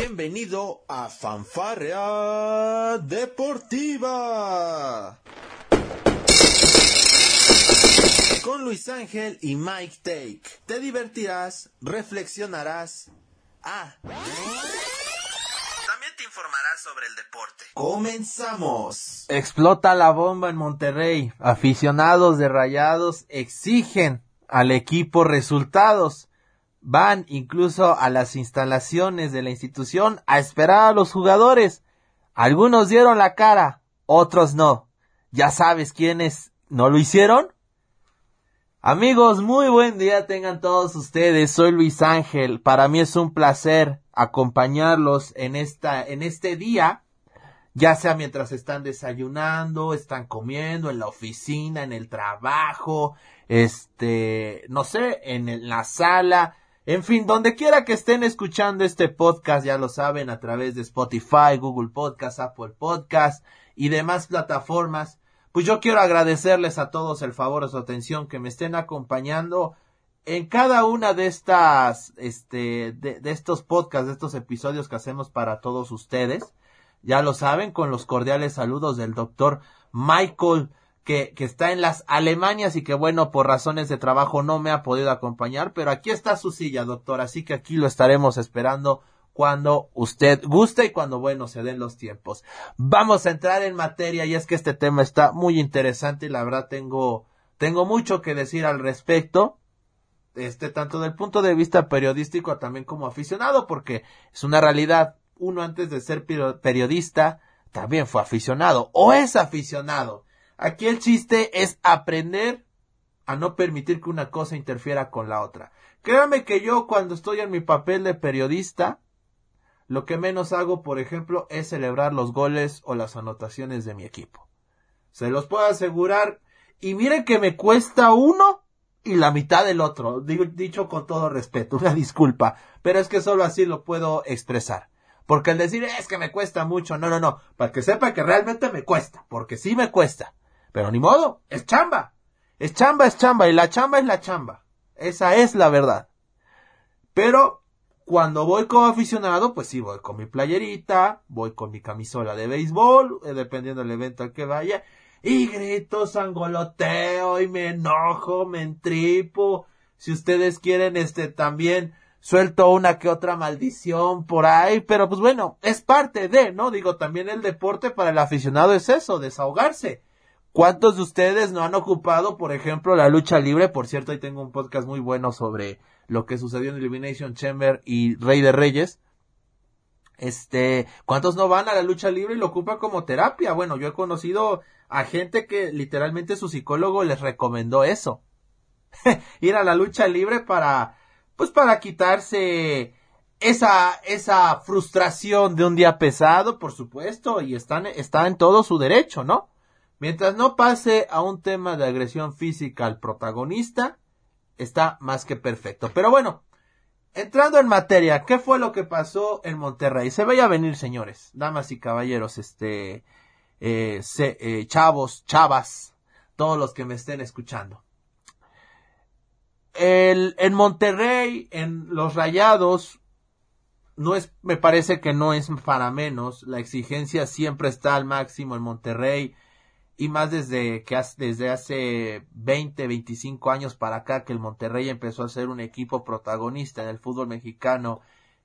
Bienvenido a Fanfarrea Deportiva. Con Luis Ángel y Mike Take. Te divertirás, reflexionarás. Ah. También te informarás sobre el deporte. Comenzamos. Explota la bomba en Monterrey. Aficionados de Rayados exigen al equipo resultados. Van incluso a las instalaciones de la institución a esperar a los jugadores. Algunos dieron la cara, otros no. ¿Ya sabes quiénes no lo hicieron? Amigos, muy buen día tengan todos ustedes. Soy Luis Ángel. Para mí es un placer acompañarlos en esta en este día, ya sea mientras están desayunando, están comiendo en la oficina, en el trabajo, este, no sé, en la sala, en fin, donde quiera que estén escuchando este podcast, ya lo saben, a través de Spotify, Google Podcast, Apple Podcast y demás plataformas, pues yo quiero agradecerles a todos el favor de su atención, que me estén acompañando en cada una de estas, este, de, de estos podcasts, de estos episodios que hacemos para todos ustedes. Ya lo saben, con los cordiales saludos del doctor Michael que, está en las Alemanias y que bueno, por razones de trabajo no me ha podido acompañar, pero aquí está su silla, doctor, así que aquí lo estaremos esperando cuando usted guste y cuando bueno se den los tiempos. Vamos a entrar en materia y es que este tema está muy interesante y la verdad tengo, tengo mucho que decir al respecto. Este, tanto del punto de vista periodístico también como aficionado, porque es una realidad. Uno antes de ser periodista también fue aficionado o es aficionado Aquí el chiste es aprender a no permitir que una cosa interfiera con la otra. Créame que yo cuando estoy en mi papel de periodista, lo que menos hago, por ejemplo, es celebrar los goles o las anotaciones de mi equipo. Se los puedo asegurar. Y miren que me cuesta uno y la mitad del otro. Dicho con todo respeto, una disculpa. Pero es que solo así lo puedo expresar. Porque el decir es que me cuesta mucho, no, no, no. Para que sepa que realmente me cuesta. Porque sí me cuesta. Pero ni modo, es chamba. Es chamba, es chamba, y la chamba es la chamba. Esa es la verdad. Pero cuando voy como aficionado, pues sí voy con mi playerita, voy con mi camisola de béisbol, eh, dependiendo del evento al que vaya, y grito, sangoloteo, y me enojo, me entripo. Si ustedes quieren, este, también suelto una que otra maldición por ahí, pero pues bueno, es parte de, ¿no? Digo, también el deporte para el aficionado es eso, desahogarse. ¿Cuántos de ustedes no han ocupado, por ejemplo, la lucha libre? Por cierto, ahí tengo un podcast muy bueno sobre lo que sucedió en Elimination Chamber y Rey de Reyes. Este, ¿cuántos no van a la lucha libre y lo ocupan como terapia? Bueno, yo he conocido a gente que literalmente su psicólogo les recomendó eso. Ir a la lucha libre para, pues para quitarse esa, esa frustración de un día pesado, por supuesto, y están, está en todo su derecho, ¿no? Mientras no pase a un tema de agresión física al protagonista, está más que perfecto. Pero bueno, entrando en materia, ¿qué fue lo que pasó en Monterrey? Se veía venir, señores, damas y caballeros, este, eh, eh, chavos, chavas, todos los que me estén escuchando. En Monterrey, en los Rayados, no es, me parece que no es para menos. La exigencia siempre está al máximo en Monterrey y más desde que desde hace 20, 25 años para acá que el Monterrey empezó a ser un equipo protagonista en el fútbol mexicano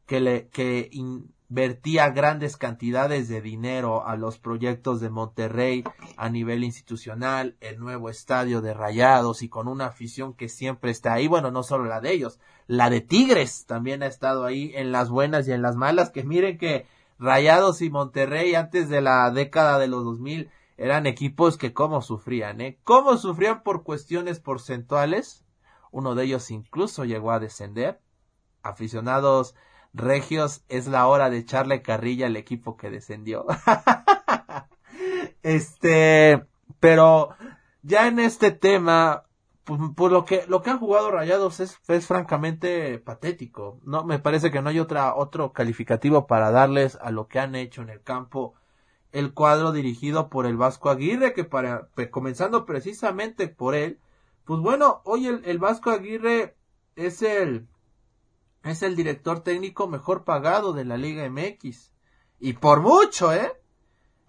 que le que invertía grandes cantidades de dinero a los proyectos de Monterrey a nivel institucional, el nuevo estadio de Rayados y con una afición que siempre está ahí, bueno, no solo la de ellos, la de Tigres también ha estado ahí en las buenas y en las malas, que miren que Rayados y Monterrey antes de la década de los 2000 eran equipos que cómo sufrían, ¿eh? Cómo sufrían por cuestiones porcentuales. Uno de ellos incluso llegó a descender. Aficionados regios, es la hora de echarle carrilla al equipo que descendió. este, pero ya en este tema, pues, pues, lo que lo que han jugado Rayados es, es francamente patético. No me parece que no hay otra otro calificativo para darles a lo que han hecho en el campo el cuadro dirigido por el Vasco Aguirre, que para, comenzando precisamente por él, pues bueno, hoy el, Vasco Aguirre es el, es el director técnico mejor pagado de la Liga MX. Y por mucho, ¿eh?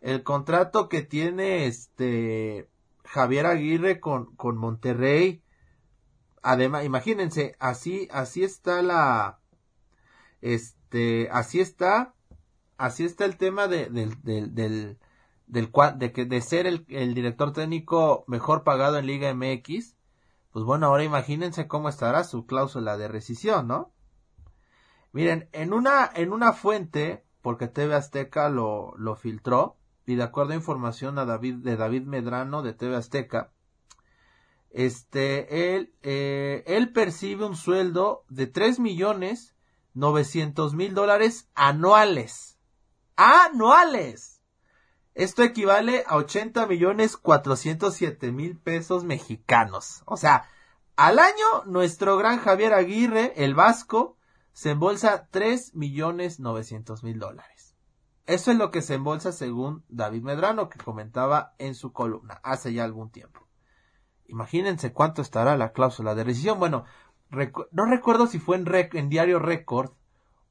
El contrato que tiene este Javier Aguirre con, con Monterrey. Además, imagínense, así, así está la, este, así está, así está el tema de, del, del, de que de ser el, el director técnico mejor pagado en Liga MX. Pues bueno, ahora imagínense cómo estará su cláusula de rescisión, ¿no? Miren, en una, en una fuente, porque TV Azteca lo, lo filtró, y de acuerdo a información a David, de David Medrano de TV Azteca, este, él, eh, él percibe un sueldo de tres millones novecientos mil dólares anuales. ¡Anuales! Esto equivale a 80 millones 407 mil pesos mexicanos. O sea, al año nuestro gran Javier Aguirre, el vasco, se embolsa tres millones novecientos mil dólares. Eso es lo que se embolsa según David Medrano, que comentaba en su columna hace ya algún tiempo. Imagínense cuánto estará la cláusula de rescisión. Bueno, no recuerdo si fue en, en Diario Record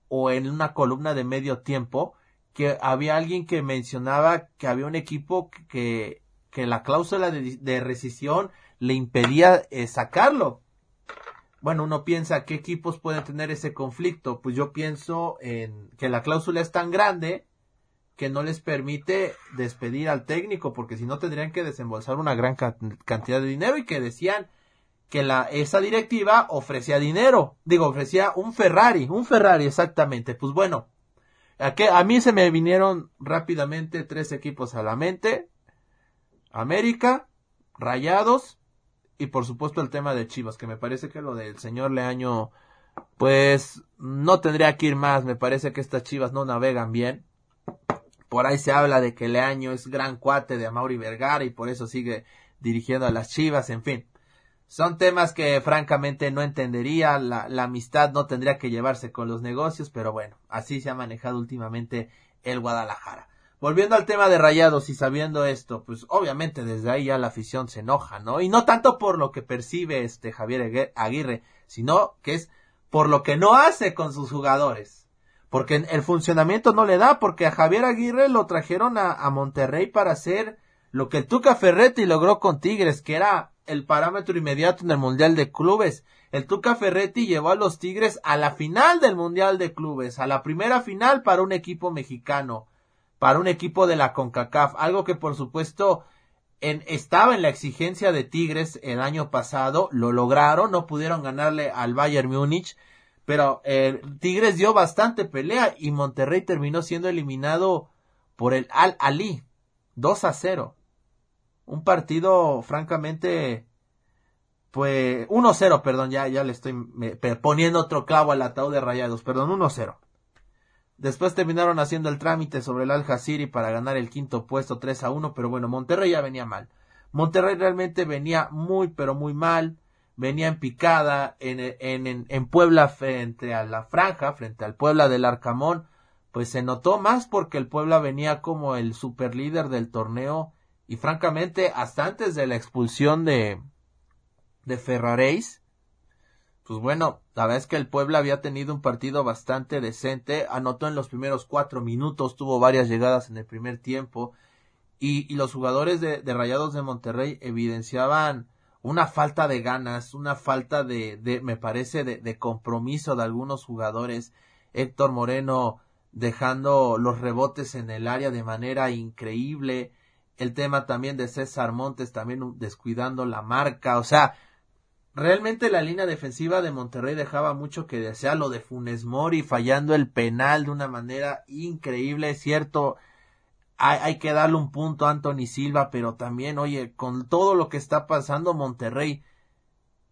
o en una columna de medio tiempo que había alguien que mencionaba que había un equipo que, que la cláusula de, rescisión le impedía eh, sacarlo bueno, uno piensa qué equipos pueden tener ese conflicto. Pues yo pienso en que la cláusula es tan grande que no les permite despedir al técnico, porque si no tendrían que desembolsar una gran cantidad de dinero y que decían que la, esa directiva ofrecía dinero, digo, ofrecía un Ferrari, un Ferrari exactamente. Pues bueno, a, que, a mí se me vinieron rápidamente tres equipos a la mente. América, Rayados y por supuesto el tema de Chivas, que me parece que lo del señor Leaño, pues no tendría que ir más, me parece que estas Chivas no navegan bien. Por ahí se habla de que Leaño es gran cuate de Amaury Vergara y por eso sigue dirigiendo a las Chivas, en fin. Son temas que francamente no entendería, la, la amistad no tendría que llevarse con los negocios, pero bueno, así se ha manejado últimamente el Guadalajara. Volviendo al tema de Rayados y sabiendo esto, pues obviamente desde ahí ya la afición se enoja, ¿no? Y no tanto por lo que percibe este Javier Aguirre, sino que es por lo que no hace con sus jugadores. Porque el funcionamiento no le da, porque a Javier Aguirre lo trajeron a, a Monterrey para hacer lo que el Tuca Ferretti logró con Tigres, que era el parámetro inmediato en el Mundial de Clubes. El Tuca Ferretti llevó a los Tigres a la final del Mundial de Clubes, a la primera final para un equipo mexicano para un equipo de la CONCACAF, algo que por supuesto estaba en la exigencia de Tigres el año pasado, lo lograron, no pudieron ganarle al Bayern Múnich, pero eh, Tigres dio bastante pelea y Monterrey terminó siendo eliminado por el Al Ali, 2 a 0. Un partido francamente pues 1-0, perdón, ya, ya le estoy poniendo otro clavo al ataúd de rayados, perdón, 1-0. Después terminaron haciendo el trámite sobre el Al Jazeera para ganar el quinto puesto 3 a 1, pero bueno, Monterrey ya venía mal. Monterrey realmente venía muy, pero muy mal. Venía en picada en, en, en Puebla frente a la franja, frente al Puebla del Arcamón. Pues se notó más porque el Puebla venía como el superlíder del torneo y francamente hasta antes de la expulsión de, de Ferraréis, pues bueno, la verdad es que el Puebla había tenido un partido bastante decente, anotó en los primeros cuatro minutos, tuvo varias llegadas en el primer tiempo, y, los jugadores de, Rayados de Monterrey evidenciaban una falta de ganas, una falta de, de me parece, de, de compromiso de algunos jugadores. Héctor Moreno dejando los rebotes en el área de manera increíble. El tema también de César Montes también descuidando la marca. O sea, realmente la línea defensiva de Monterrey dejaba mucho que desear lo de Funes Mori fallando el penal de una manera increíble, es cierto, hay, hay, que darle un punto a Anthony Silva, pero también, oye, con todo lo que está pasando Monterrey,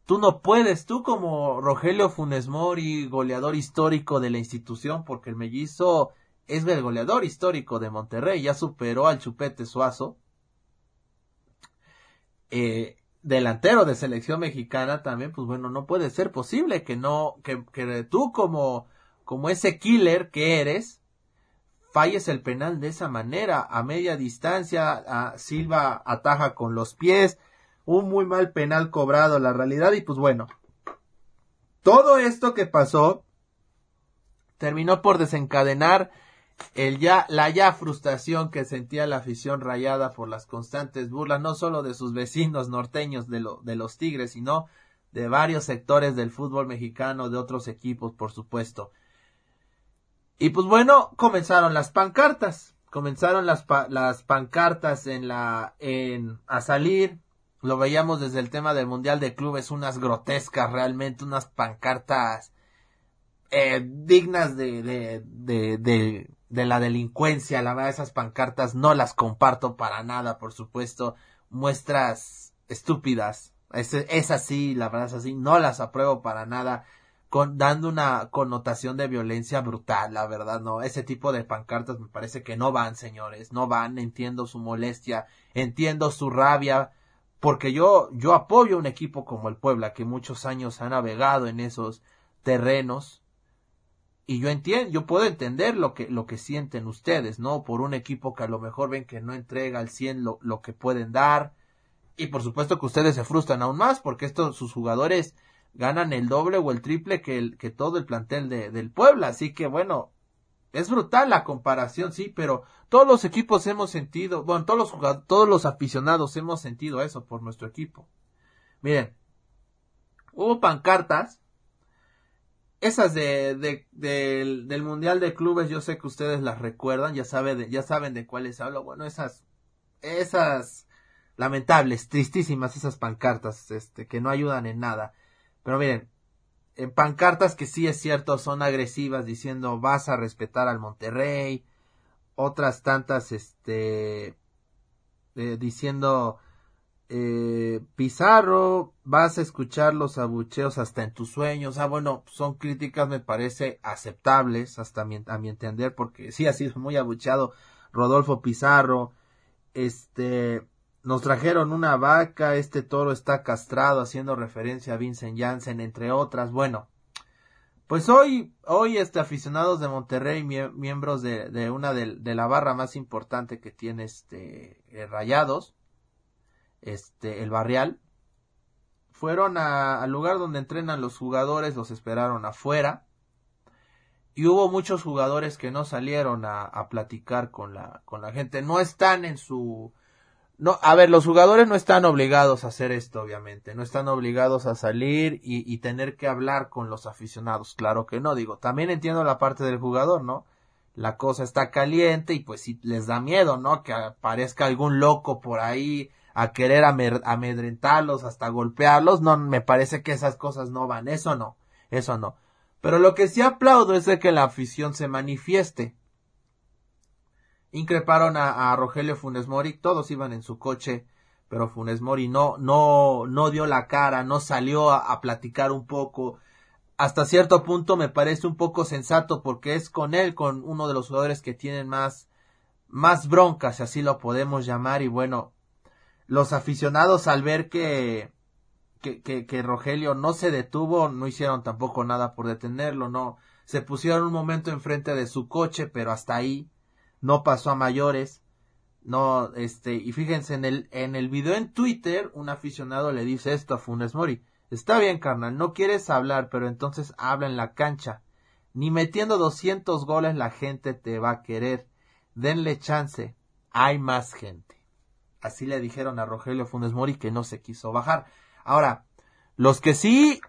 tú no puedes, tú como Rogelio Funes Mori, goleador histórico de la institución, porque el mellizo es el goleador histórico de Monterrey, ya superó al Chupete Suazo, eh, delantero de selección mexicana también, pues bueno, no puede ser posible que no, que, que tú como, como ese killer que eres, falles el penal de esa manera, a media distancia, Silva ataja con los pies, un muy mal penal cobrado, la realidad, y pues bueno, todo esto que pasó, terminó por desencadenar el ya, la ya frustración que sentía la afición rayada por las constantes burlas, no solo de sus vecinos norteños de, lo, de los Tigres, sino de varios sectores del fútbol mexicano, de otros equipos, por supuesto. Y pues bueno, comenzaron las pancartas, comenzaron las, las pancartas en la, en, a salir, lo veíamos desde el tema del Mundial de Clubes, unas grotescas realmente, unas pancartas eh, dignas de, de, de, de, de la delincuencia. La verdad, esas pancartas no las comparto para nada, por supuesto. Muestras estúpidas. Es, es así, la verdad es así. No las apruebo para nada. Con, dando una connotación de violencia brutal, la verdad, no. Ese tipo de pancartas me parece que no van, señores. No van. Entiendo su molestia. Entiendo su rabia. Porque yo, yo apoyo un equipo como el Puebla, que muchos años ha navegado en esos terrenos y yo entiendo, yo puedo entender lo que, lo que sienten ustedes, ¿no? Por un equipo que a lo mejor ven que no entrega al 100 lo, lo que pueden dar. Y por supuesto que ustedes se frustran aún más porque estos, sus jugadores ganan el doble o el triple que, que todo el plantel de, del Puebla. Así que bueno, es brutal la comparación, sí, pero todos los equipos hemos sentido, bueno, todos los jugadores, todos los aficionados hemos sentido eso por nuestro equipo. Miren, hubo pancartas esas de, de, del Mundial de Clubes, yo sé que ustedes las recuerdan, ya, sabe de, ya saben de cuáles hablo. Bueno, esas, esas lamentables, tristísimas, esas pancartas, este, que no ayudan en nada. Pero miren, en pancartas que sí es cierto, son agresivas, diciendo vas a respetar al Monterrey. Otras tantas, este, eh, diciendo eh, Pizarro, vas a escuchar los abucheos hasta en tus sueños. Ah, bueno, son críticas, me parece aceptables, hasta mi, a mi entender, porque sí ha sido muy abucheado Rodolfo Pizarro. Este, nos trajeron una vaca, este toro está castrado, haciendo referencia a Vincent Janssen, entre otras. Bueno, pues hoy, hoy este aficionados de Monterrey, miembros de, una de, de, la barra más importante que tiene este eh, Rayados, este, el barrial, fueron al lugar donde entrenan los jugadores, los esperaron afuera, y hubo muchos jugadores que no salieron a, a, platicar con la, con la gente, no están en su, no, a ver, los jugadores no están obligados a hacer esto, obviamente, no están obligados a salir y, y tener que hablar con los aficionados, claro que no, digo, también entiendo la parte del jugador, ¿no? La cosa está caliente y pues si les da miedo, ¿no? Que aparezca algún loco por ahí a querer amedrentarlos, hasta golpearlos, no, me parece que esas cosas no van, eso no, eso no. Pero lo que sí aplaudo es de que la afición se manifieste. Increparon a, Rogelio Funes Mori, todos iban en su coche, pero Funes Mori no, no, no dio la cara, no salió a, a platicar un poco. Hasta cierto punto me parece un poco sensato porque es con él, con uno de los jugadores que tienen más, más broncas, si así lo podemos llamar, y bueno, los aficionados al ver que, que, que, Rogelio no se detuvo, no hicieron tampoco nada por detenerlo, no, se pusieron un momento enfrente de su coche, pero hasta ahí no pasó a mayores, no, este, y fíjense en el, en el video en Twitter, un aficionado le dice esto a Funes Mori, está bien carnal, no quieres hablar, pero entonces habla en la cancha, ni metiendo 200 goles la gente te va a querer, denle chance, hay más gente. Así le dijeron a Rogelio Funes Mori que no se quiso bajar. Ahora, los que sí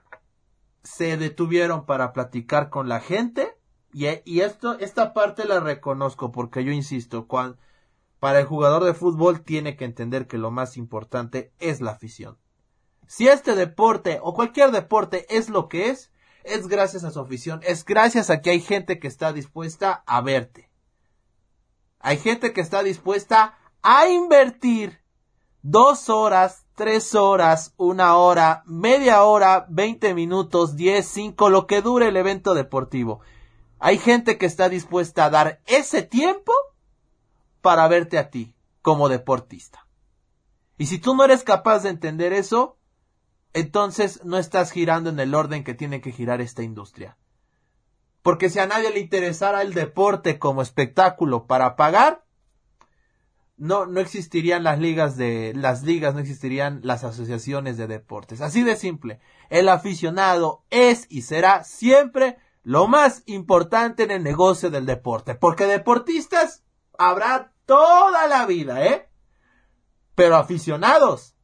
se detuvieron para platicar con la gente, y, esto, esta parte la reconozco porque yo insisto, para el jugador de fútbol tiene que entender que lo más importante es la afición. Si este deporte o cualquier deporte es lo que es, es gracias a su afición, es gracias a que hay gente que está dispuesta a verte. Hay gente que está dispuesta a invertir dos horas, tres horas, una hora, media hora, veinte minutos, diez, cinco, lo que dure el evento deportivo. Hay gente que está dispuesta a dar ese tiempo para verte a ti como deportista. Y si tú no eres capaz de entender eso, entonces no estás girando en el orden que tiene que girar esta industria. Porque si a nadie le interesara el deporte como espectáculo para pagar, no, no existirían las ligas de, las ligas, no existirían las asociaciones de deportes. Así de simple. El aficionado es y será siempre lo más importante en el negocio del deporte, porque deportistas habrá toda la vida, ¿eh? Pero aficionados,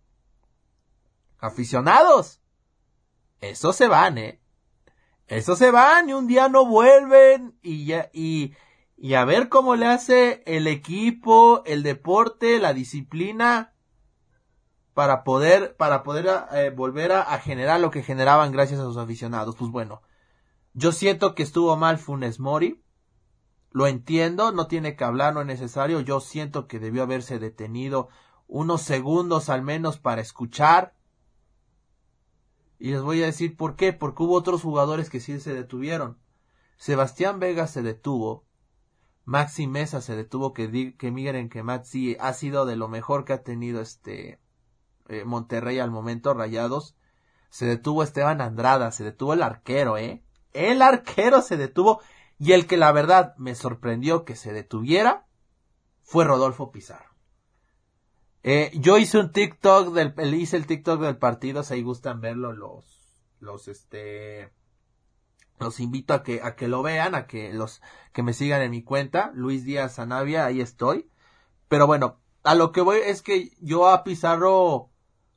aficionados, esos se van, ¿eh? Esos se van y un día no vuelven y ya, y, y a ver cómo le hace el equipo, el deporte, la disciplina para poder, para poder eh, volver a, a, generar lo que generaban gracias a sus aficionados. Pues bueno, yo siento que estuvo mal Funes Mori, lo entiendo, no tiene que hablar, no es necesario, yo siento que debió haberse detenido unos segundos al menos para escuchar. Y les voy a decir por qué, porque hubo otros jugadores que sí se detuvieron. Sebastián Vega se detuvo, Maxi Mesa se detuvo, que, que miren que Maxi ha sido de lo mejor que ha tenido este eh, Monterrey al momento, Rayados. Se detuvo Esteban Andrada, se detuvo el arquero, ¿eh? El arquero se detuvo y el que la verdad me sorprendió que se detuviera fue Rodolfo Pizarro. Eh, yo hice un TikTok del, hice el TikTok del partido, si ahí gustan verlo los, los este, los invito a que, a que lo vean, a que los, que me sigan en mi cuenta, Luis Díaz Anavia, ahí estoy. Pero bueno, a lo que voy es que yo a Pizarro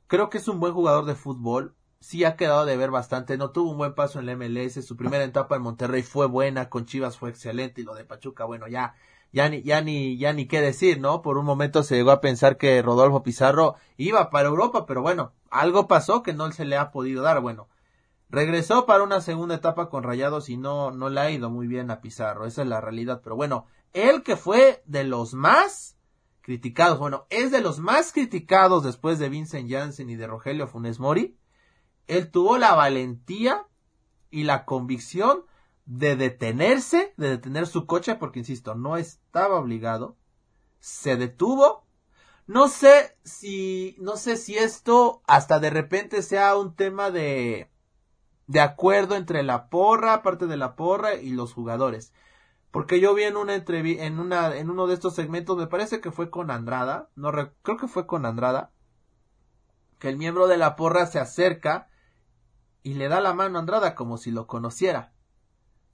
creo que es un buen jugador de fútbol, sí ha quedado de ver bastante, no tuvo un buen paso en la MLS, su primera etapa en Monterrey fue buena, con Chivas fue excelente y lo de Pachuca, bueno, ya, ya ni, ya ni, ya ni qué decir, ¿no? Por un momento se llegó a pensar que Rodolfo Pizarro iba para Europa, pero bueno, algo pasó que no se le ha podido dar, bueno, regresó para una segunda etapa con Rayados y no, no le ha ido muy bien a Pizarro, esa es la realidad, pero bueno, él que fue de los más criticados, bueno, es de los más criticados después de Vincent Janssen y de Rogelio Funes Mori, él tuvo la valentía y la convicción de detenerse, de detener su coche, porque insisto, no estaba obligado, se detuvo. No sé si, no sé si esto hasta de repente sea un tema de, de acuerdo entre la porra, parte de la porra y los jugadores. Porque yo vi en una entrevista, en una, en uno de estos segmentos, me parece que fue con Andrada, no creo que fue con Andrada, que el miembro de la porra se acerca y le da la mano a Andrada como si lo conociera.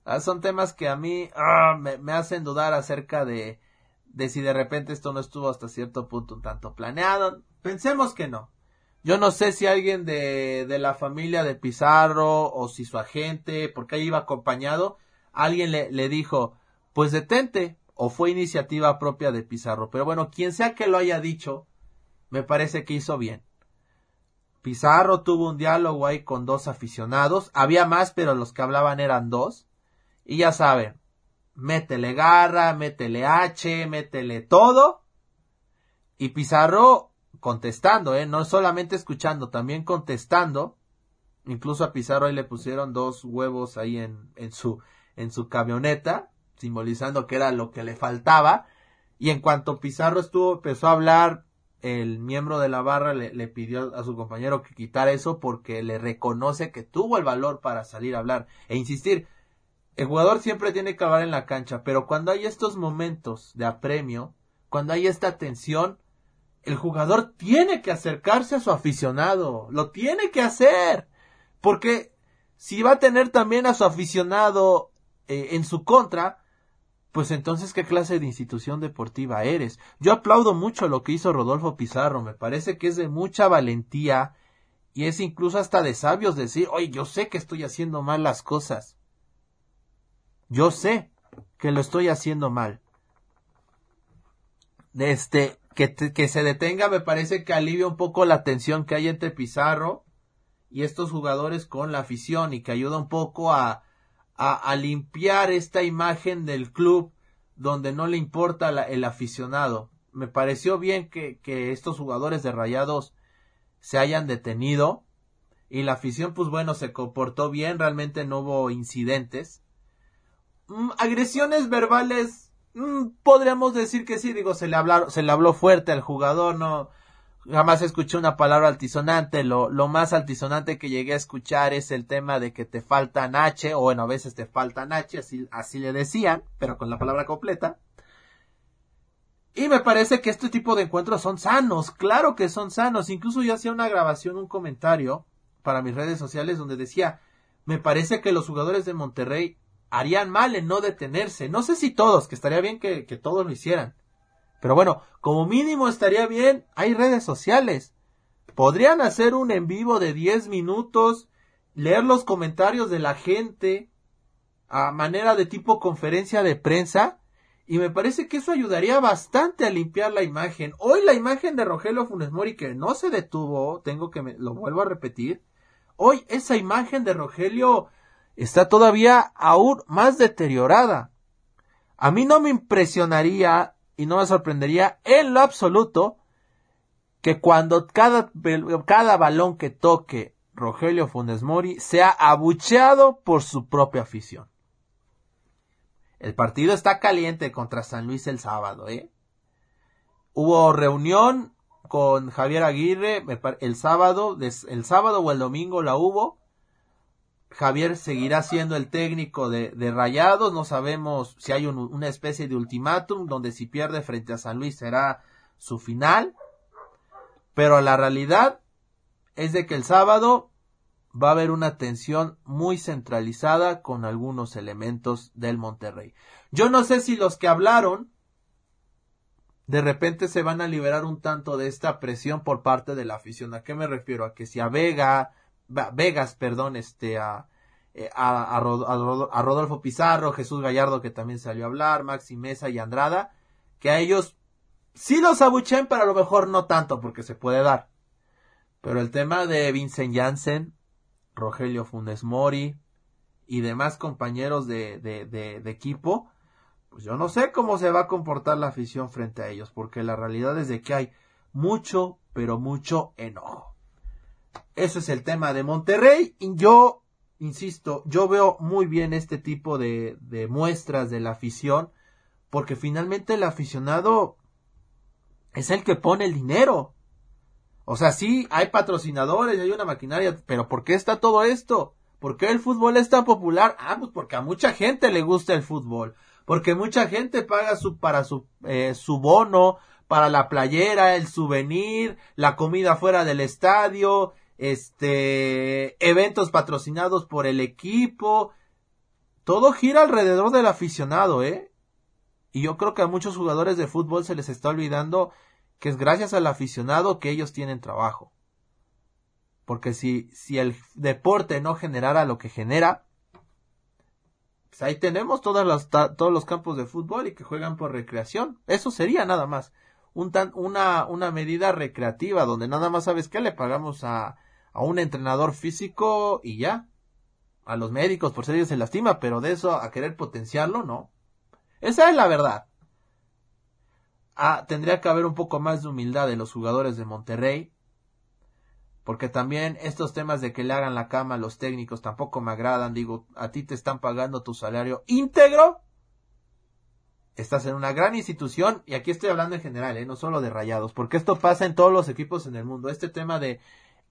Ah, son temas que a mí ah, me, hacen dudar acerca de, de si de repente esto no estuvo hasta cierto punto un tanto planeado. Pensemos que no. Yo no sé si alguien de, de la familia de Pizarro o si su agente, porque ahí iba acompañado, alguien le, le dijo, pues detente, o fue iniciativa propia de Pizarro. Pero bueno, quien sea que lo haya dicho, me parece que hizo bien. Pizarro tuvo un diálogo ahí con dos aficionados. Había más, pero los que hablaban eran dos. Y ya saben, métele garra, métele H, métele todo. Y Pizarro contestando, ¿eh? No solamente escuchando, también contestando. Incluso a Pizarro ahí le pusieron dos huevos ahí en, en su, en su camioneta, simbolizando que era lo que le faltaba. Y en cuanto Pizarro estuvo, empezó a hablar, el miembro de la barra le, pidió a su compañero que quitara eso porque le reconoce que tuvo el valor para salir a hablar e insistir. El jugador siempre tiene que hablar en la cancha, pero cuando hay estos momentos de apremio, cuando hay esta tensión, el jugador tiene que acercarse a su aficionado, lo tiene que hacer, porque si va a tener también a su aficionado eh, en su contra, pues entonces qué clase de institución deportiva eres. Yo aplaudo mucho lo que hizo Rodolfo Pizarro, me parece que es de mucha valentía y es incluso hasta de sabios decir, oye, yo sé que estoy haciendo mal las cosas. Yo sé que lo estoy haciendo mal. Este, que, que se detenga me parece que alivia un poco la tensión que hay entre Pizarro y estos jugadores con la afición y que ayuda un poco a, a, limpiar esta imagen del club donde no le importa el aficionado. Me pareció bien que, que estos jugadores de Rayados se hayan detenido y la afición pues bueno se comportó bien, realmente no hubo incidentes. Mm, agresiones verbales, mm, podríamos decir que sí, digo, se le, hablaron, se le habló fuerte al jugador, no, jamás escuché una palabra altisonante. Lo, lo más altisonante que llegué a escuchar es el tema de que te faltan H, o bueno, a veces te faltan H, así, así le decían, pero con la palabra completa. Y me parece que este tipo de encuentros son sanos, claro que son sanos. Incluso yo hacía una grabación, un comentario para mis redes sociales donde decía, me parece que los jugadores de Monterrey harían mal en no detenerse. No sé si todos, que estaría bien que, todos lo hicieran. Pero bueno, como mínimo estaría bien, hay redes sociales. Podrían hacer un en vivo de 10 minutos, leer los comentarios de la gente a manera de tipo conferencia de prensa y me parece que eso ayudaría bastante a limpiar la imagen. Hoy la imagen de Rogelio Funes Mori que no se detuvo, tengo que me, lo vuelvo a repetir. Hoy esa imagen de Rogelio está todavía aún más deteriorada. A mí no me impresionaría y no me sorprendería en lo absoluto que cuando cada, cada balón que toque Rogelio Funes Mori sea abucheado por su propia afición. El partido está caliente contra San Luis el sábado, ¿eh? Hubo reunión con Javier Aguirre el sábado, el sábado o el domingo la hubo. Javier seguirá siendo el técnico de, Rayados. No sabemos si hay una especie de ultimátum donde si pierde frente a San Luis será su final. Pero la realidad es de que el sábado va a haber una tensión muy centralizada con algunos elementos del Monterrey. Yo no sé si los que hablaron de repente se van a liberar un tanto de esta presión por parte de la afición. ¿A qué me refiero? A que si a Vega, Vegas, perdón, este, a, eh, a, a, Rodolfo Pizarro, Jesús Gallardo que también salió a hablar, Maxi Mesa y Andrada, que a ellos sí los abuchen, pero a lo mejor no tanto porque se puede dar. Pero el tema de Vincent Janssen, Rogelio Funes Mori y demás compañeros de, de, de, equipo, pues yo no sé cómo se va a comportar la afición frente a ellos, porque la realidad es de que hay mucho, pero mucho enojo. Eso es el tema de Monterrey. Yo, insisto, yo veo muy bien este tipo de, de muestras de la afición, porque finalmente el aficionado es el que pone el dinero. O sea, sí, hay patrocinadores, hay una maquinaria, pero ¿por qué está todo esto? ¿Por qué el fútbol es tan popular? Ah, pues porque a mucha gente le gusta el fútbol. Porque mucha gente paga su, para su, eh, su bono, para la playera, el souvenir, la comida fuera del estadio, este, eventos patrocinados por el equipo. Todo gira alrededor del aficionado, ¿eh? Y yo creo que a muchos jugadores de fútbol se les está olvidando que es gracias al aficionado que ellos tienen trabajo. Porque si, si el deporte no generara lo que genera, pues ahí tenemos todas las, todos los campos de fútbol y que juegan por recreación. Eso sería nada más. Un tan, una, una medida recreativa donde nada más sabes que le pagamos a, a un entrenador físico y ya. A los médicos por ser ellos se lastima, pero de eso a querer potenciarlo, no. Esa es la verdad ah, tendría que haber un poco más de humildad de los jugadores de Monterrey. Porque también estos temas de que le hagan la cama a los técnicos tampoco me agradan. Digo, a ti te están pagando tu salario íntegro. Estás en una gran institución y aquí estoy hablando en general, ¿eh? no solo de rayados, porque esto pasa en todos los equipos en el mundo. Este tema de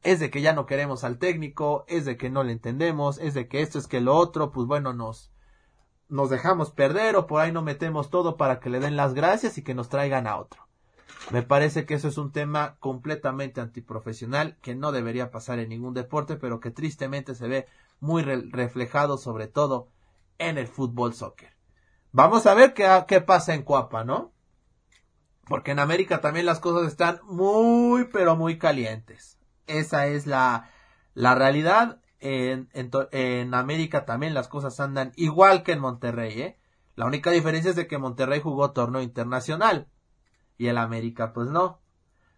es de que ya no queremos al técnico, es de que no le entendemos, es de que esto es que lo otro, pues bueno, nos, nos dejamos perder o por ahí no metemos todo para que le den las gracias y que nos traigan a otro. Me parece que eso es un tema completamente antiprofesional que no debería pasar en ningún deporte, pero que tristemente se ve muy reflejado sobre todo en el fútbol soccer. Vamos a ver qué, qué pasa en Cuapa, ¿no? Porque en América también las cosas están muy, pero muy calientes. Esa es la, la realidad en, en, América también las cosas andan igual que en Monterrey, ¿eh? La única diferencia es de que Monterrey jugó torneo internacional y el América pues no.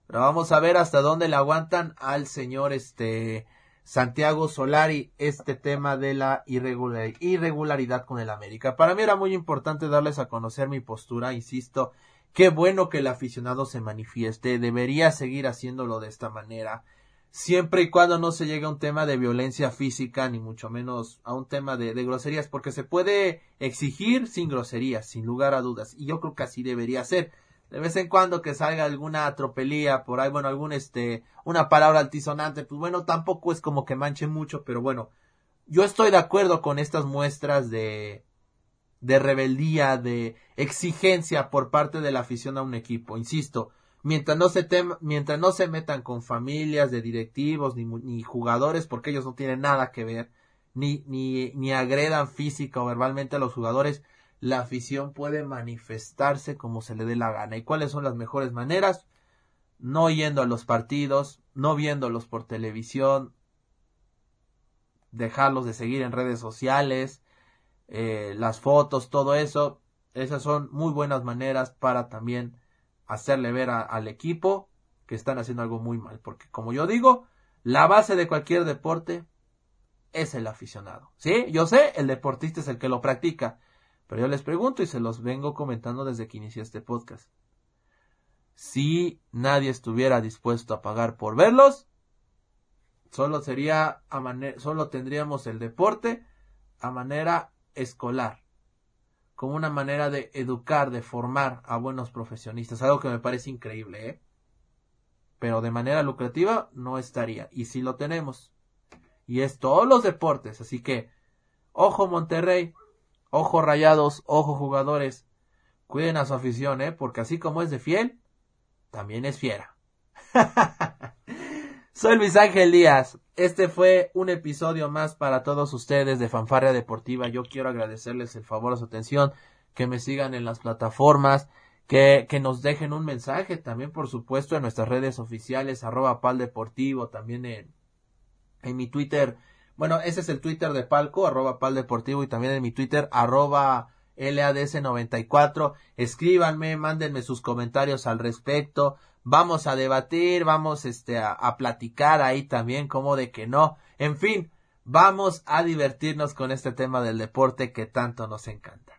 Pero vamos a ver hasta dónde le aguantan al señor este Santiago Solari este tema de la irregularidad con el América. Para mí era muy importante darles a conocer mi postura, insisto, qué bueno que el aficionado se manifieste, debería seguir haciéndolo de esta manera siempre y cuando no se llegue a un tema de violencia física, ni mucho menos a un tema de, groserías, porque se puede exigir sin groserías, sin lugar a dudas, y yo creo que así debería ser. De vez en cuando que salga alguna tropelía por ahí, bueno, algún este, una palabra altisonante, pues bueno, tampoco es como que manche mucho, pero bueno, yo estoy de acuerdo con estas muestras de, de rebeldía, de exigencia por parte de la afición a un equipo. Insisto, mientras no se mientras no se metan con familias de directivos ni, ni jugadores porque ellos no tienen nada que ver ni, ni, ni agredan física o verbalmente a los jugadores, la afición puede manifestarse como se le dé la gana. ¿Y cuáles son las mejores maneras? No yendo a los partidos, no viéndolos por televisión, dejarlos de seguir en redes sociales, eh, las fotos, todo eso. Esas son muy buenas maneras para también hacerle ver al equipo que están haciendo algo muy mal. Porque como yo digo, la base de cualquier deporte es el aficionado. ¿Sí? Yo sé, el deportista es el que lo practica. Pero yo les pregunto y se los vengo comentando desde que inicié este podcast. Si nadie estuviera dispuesto a pagar por verlos, solo sería a solo tendríamos el deporte a manera escolar, como una manera de educar, de formar a buenos profesionistas, algo que me parece increíble, ¿eh? Pero de manera lucrativa no estaría, y si lo tenemos. Y es todos los deportes, así que, ojo Monterrey, ojo Rayados, ojo jugadores, cuiden a su afición, ¿eh? Porque así como es de fiel, también es fiera. Soy Luis Ángel Díaz. Este fue un episodio más para todos ustedes de Fanfarria Deportiva. Yo quiero agradecerles el favor de su atención, que me sigan en las plataformas, que, que nos dejen un mensaje también, por supuesto, en nuestras redes oficiales, arroba pal deportivo, también en, en mi Twitter. Bueno, ese es el Twitter de Palco, arroba pal deportivo, y también en mi Twitter, arroba LADS94. Escríbanme, mándenme sus comentarios al respecto vamos a debatir, vamos este, a, platicar ahí también, como de que no. En fin, vamos a divertirnos con este tema del deporte que tanto nos encanta.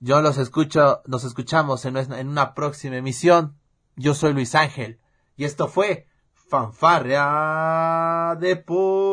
Yo los escucho, nos escuchamos en, en una próxima emisión. Yo soy Luis Ángel y esto fue Fanfarria Deportiva.